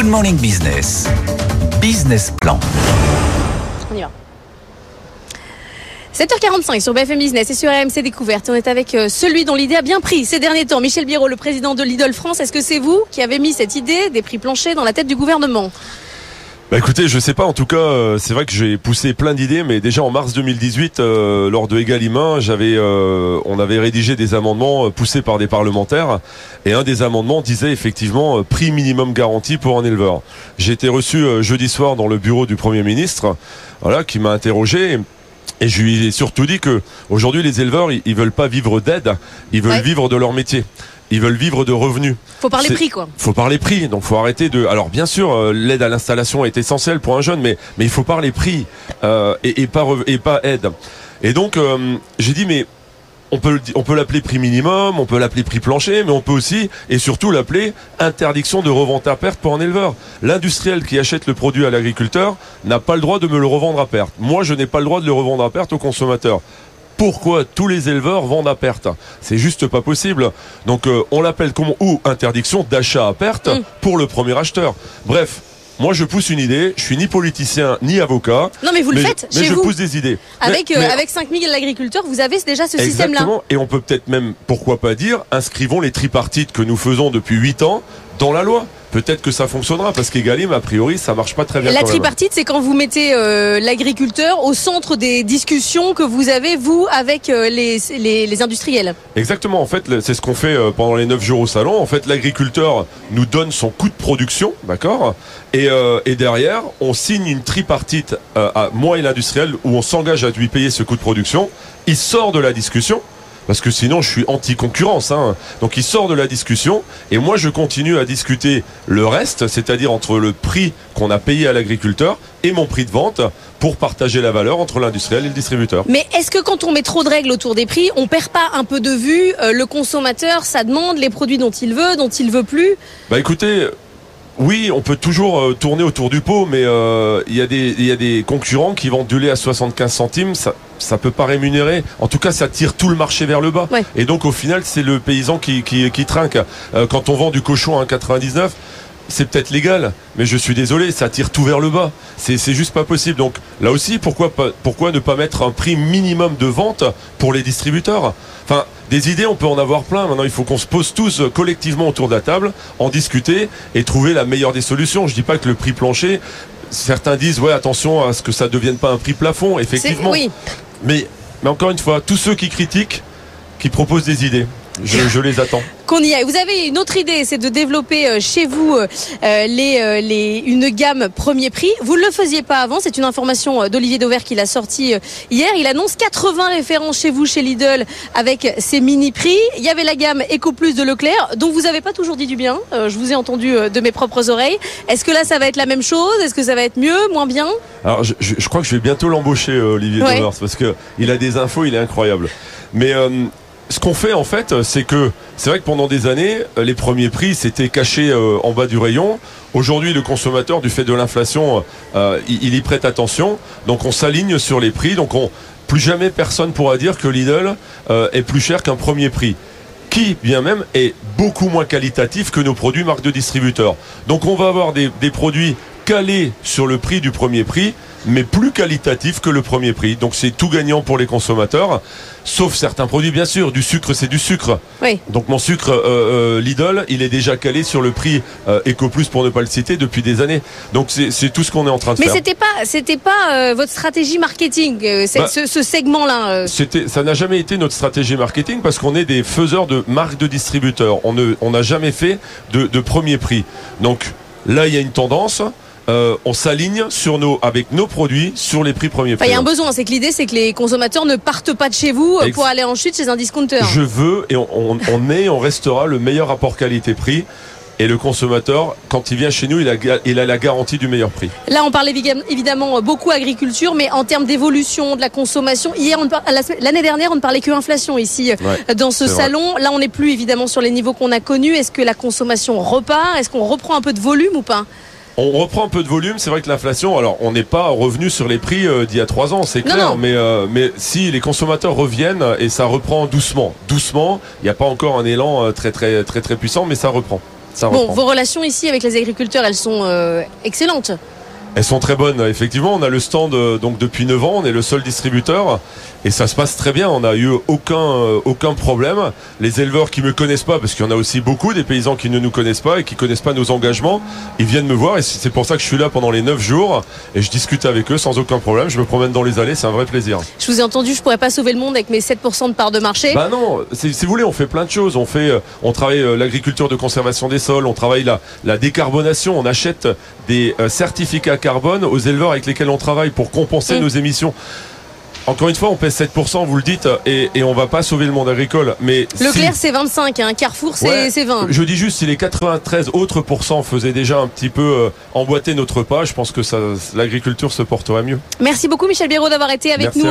Good Morning Business. Business Plan. On y va. 7h45 sur BFM Business et sur RMC Découverte. On est avec euh, celui dont l'idée a bien pris ces derniers temps. Michel Biro, le président de Lidl France. Est-ce que c'est vous qui avez mis cette idée des prix planchers dans la tête du gouvernement? Bah écoutez, je sais pas. En tout cas, euh, c'est vrai que j'ai poussé plein d'idées, mais déjà en mars 2018, euh, lors de Egalim j'avais, euh, on avait rédigé des amendements poussés par des parlementaires, et un des amendements disait effectivement prix minimum garanti pour un éleveur. J'ai été reçu jeudi soir dans le bureau du Premier ministre, voilà, qui m'a interrogé. Et je lui ai surtout dit que aujourd'hui les éleveurs ils, veulent pas vivre d'aide, ils veulent vivre de leur métier ils veulent vivre de revenus. Faut parler prix quoi. Faut parler prix, donc faut arrêter de. Alors bien sûr, euh, l'aide à l'installation est essentielle pour un jeune, mais mais il faut parler prix euh, et, et, pas et pas aide. Et donc euh, j'ai dit mais on peut on peut l'appeler prix minimum, on peut l'appeler prix plancher, mais on peut aussi et surtout l'appeler interdiction de revente à perte pour un éleveur. L'industriel qui achète le produit à l'agriculteur n'a pas le droit de me le revendre à perte. Moi, je n'ai pas le droit de le revendre à perte au consommateur pourquoi tous les éleveurs vendent à perte. C'est juste pas possible. Donc euh, on l'appelle comment ou interdiction d'achat à perte mm. pour le premier acheteur. Bref, moi, je pousse une idée. Je suis ni politicien ni avocat. Non, mais vous le faites mais je pousse des idées. Avec, euh, avec 5000 agriculteurs, vous avez déjà ce système-là. Exactement. Et on peut peut-être même, pourquoi pas dire, inscrivons les tripartites que nous faisons depuis 8 ans dans la loi peut-être que ça fonctionnera parce qu'Egalim, a priori, ça marche pas très bien. La tripartite, c'est quand vous mettez euh, l'agriculteur au centre des discussions que vous avez, vous, avec euh, les, les, industriels. Exactement. En fait, c'est ce qu'on fait euh, pendant les 9 jours au salon. En fait, l'agriculteur nous donne son coût de production, d'accord? Et, et, derrière, on signe une tripartite à moi et l'industriel où on s'engage à lui payer ce coût de production. Il sort de la discussion parce que sinon je suis anti-concurrence. Hein. Donc il sort de la discussion et moi je continue à discuter le reste, c'est-à-dire entre le prix qu'on a payé à l'agriculteur et mon prix de vente pour partager la valeur entre l'industriel et le distributeur. Mais est-ce que quand on met trop de règles autour des prix, on perd pas un peu de vue euh, le consommateur, ça demande les produits dont il veut, dont il veut plus? Bah écoutez, oui, on peut toujours euh, tourner autour du pot, mais euh, il y, a des concurrents qui vendent du lait à 75 centimes. Ça, ça peut pas rémunérer. En tout cas, ça tire tout le marché vers le bas. Et donc, au final, c'est le paysan qui, qui, trinque. Euh, quand on vend du cochon à 1,99, c'est peut-être légal, mais je suis désolé, ça tire tout vers le bas. C'est juste pas possible. Donc là aussi, pourquoi, pourquoi ne pas mettre un prix minimum de vente pour les distributeurs? Enfin, des idées, on peut en avoir plein. Maintenant, il faut qu'on se pose tous euh, collectivement autour de la table, en discuter et trouver la meilleure des solutions. Je dis pas que le prix plancher, certains disent ouais attention à ce que ça ne devienne pas un prix plafond. Effectivement. Oui. Mais, encore une fois, tous ceux qui critiquent, qui proposent des idées. Je, les attends. Qu'on y aille. Vous avez une autre idée, c'est de développer euh, chez vous euh, euh, les, les, une gamme premier prix. Vous ne le faisiez pas avant, c'est une information d'Olivier Dauvert qui l'a sorti hier. Il annonce 80 références chez vous, chez Lidl, avec ces mini prix. Il y avait la gamme Eco Plus de Leclerc, dont vous n'avez pas toujours dit du bien. je vous ai entendu de mes propres oreilles. Est-ce que là, ça va être la même chose? Est-ce que ça va être mieux, moins bien? Alors, je, je, crois que je vais bientôt l'embaucher, Olivier ouais. parce que il a des infos, il est incroyable. Mais ce qu'on fait en fait, c'est que c'est vrai que pendant des années, les premiers prix s'étaient cachés euh, en bas du rayon. Aujourd'hui, le consommateur, du fait de l'inflation, euh, il, y prête attention. Donc on s'aligne sur les prix. Donc on, plus jamais personne pourra dire que Lidl euh, est plus cher qu'un premier prix qui bien même est beaucoup moins qualitatif que nos produits marques de distributeurs. Donc on va avoir des produits calés sur le prix du premier prix mais plus qualitatif que le premier prix. Donc c'est tout gagnant pour les consommateurs, sauf certains produits, bien sûr. Du sucre, c'est du sucre. Oui. Donc mon sucre euh, euh, Lidl, il est déjà calé sur le prix euh, EcoPlus pour ne pas le citer depuis des années. Donc c'est tout ce qu'on est en train de mais faire. Mais c'était pas c'était pas votre stratégie marketing, bah, ce, ce segment-là. C'était ça n'a jamais été notre stratégie marketing parce qu'on est des faiseurs de marques de distributeurs. On ne on n'a jamais fait de, de premier prix. Donc là il y a une tendance. Euh, on s'aligne sur nos, avec nos produits sur les prix premiers prix. Il y a un besoin, c'est que l'idée, c'est que les consommateurs ne partent pas de chez vous euh, pour aller ensuite chez un discounter. Je veux et on, est, on restera le meilleur rapport qualité-prix. Et le consommateur, quand il vient chez nous, il a, il a la garantie du meilleur prix. Là, on parle évidemment beaucoup agriculture, mais en termes d'évolution de la consommation, hier, l'année dernière, on ne parlait que inflation ici euh, dans ce salon. Là, on n'est plus évidemment sur les niveaux qu'on a connus. Est-ce que la consommation repart? Est-ce qu'on reprend un peu de volume ou pas? On reprend un peu de volume. C'est vrai que l'inflation, alors on n'est pas revenu sur les prix euh, d'il y a trois ans, c'est clair. Mais, euh, mais si les consommateurs reviennent et ça reprend doucement, doucement, il n'y a pas encore un élan euh, très très très très puissant, mais ça reprend. Ça Bon, vos relations ici avec les agriculteurs, elles sont euh, excellentes. Elles sont très bonnes, effectivement. On a le stand euh, donc depuis 9 ans, on est le seul distributeur et ça se passe très bien. On n'a eu aucun euh, aucun problème. Les éleveurs qui me connaissent pas, parce qu'il y en a aussi beaucoup des paysans qui ne nous connaissent pas et qui connaissent pas nos engagements, ils viennent me voir et c'est pour ça que je suis là pendant les 9 jours et je discute avec eux sans aucun problème. Je me promène dans les allées, c'est un vrai plaisir. Je vous ai entendu, je pourrais pas sauver le monde avec mes 7% de part de marché. Bah non, si vous voulez, on fait plein de choses. On fait, euh, on travaille l'agriculture de conservation des sols, on travaille la, la décarbonation, on achète des certificats carbone aux éleveurs avec lesquels on travaille pour compenser Mm. nos émissions. Encore une fois, on pèse 7%, vous le dites, et, et on va pas sauver le monde agricole. Mais si- Leclerc, c'est 25, hein. Carrefour, c'est Ouais, c'est 20. Je dis juste, si les 93 autres pourcents faisaient déjà un petit peu euh, emboîter notre pas, je pense que l'agriculture se porterait mieux. Merci beaucoup, Michel Béraud, d'avoir été avec Merci nous.